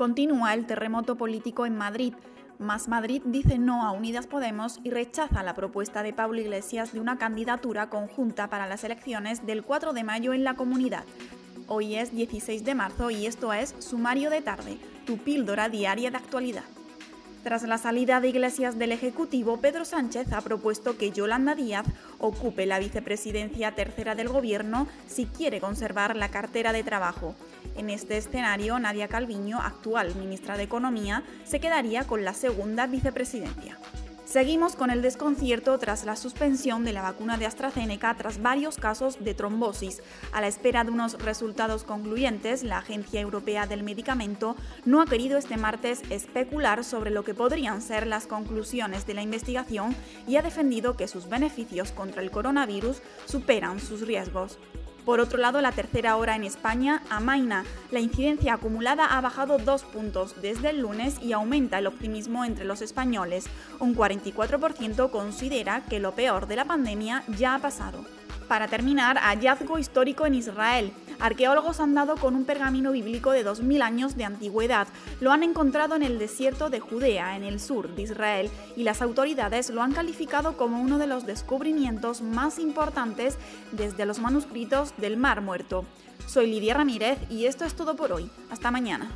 Continúa el terremoto político en Madrid. Más Madrid dice no a Unidas Podemos y rechaza la propuesta de Pablo Iglesias de una candidatura conjunta para las elecciones del 4 de mayo en la comunidad. Hoy es 16 de marzo y esto es Sumario de Tarde, tu píldora diaria de actualidad. Tras la salida de Iglesias del Ejecutivo, Pedro Sánchez ha propuesto que Yolanda Díaz ocupe la vicepresidencia tercera del Gobierno si quiere conservar la cartera de trabajo. En este escenario, Nadia Calviño, actual ministra de Economía, se quedaría con la segunda vicepresidencia. Seguimos con el desconcierto tras la suspensión de la vacuna de AstraZeneca tras varios casos de trombosis. A la espera de unos resultados concluyentes, la Agencia Europea del Medicamento no ha querido este martes especular sobre lo que podrían ser las conclusiones de la investigación y ha defendido que sus beneficios contra el coronavirus superan sus riesgos. Por otro lado, la tercera hora en España amaina. La incidencia acumulada ha bajado dos puntos desde el lunes y aumenta el optimismo entre los españoles. Un 44% considera que lo peor de la pandemia ya ha pasado. Para terminar, hallazgo histórico en Israel. Arqueólogos han dado con un pergamino bíblico de 2.000 años de antigüedad. Lo han encontrado en el desierto de Judea, en el sur de Israel, y las autoridades lo han calificado como uno de los descubrimientos más importantes desde los manuscritos del Mar Muerto. Soy Lidia Ramírez y esto es todo por hoy. Hasta mañana.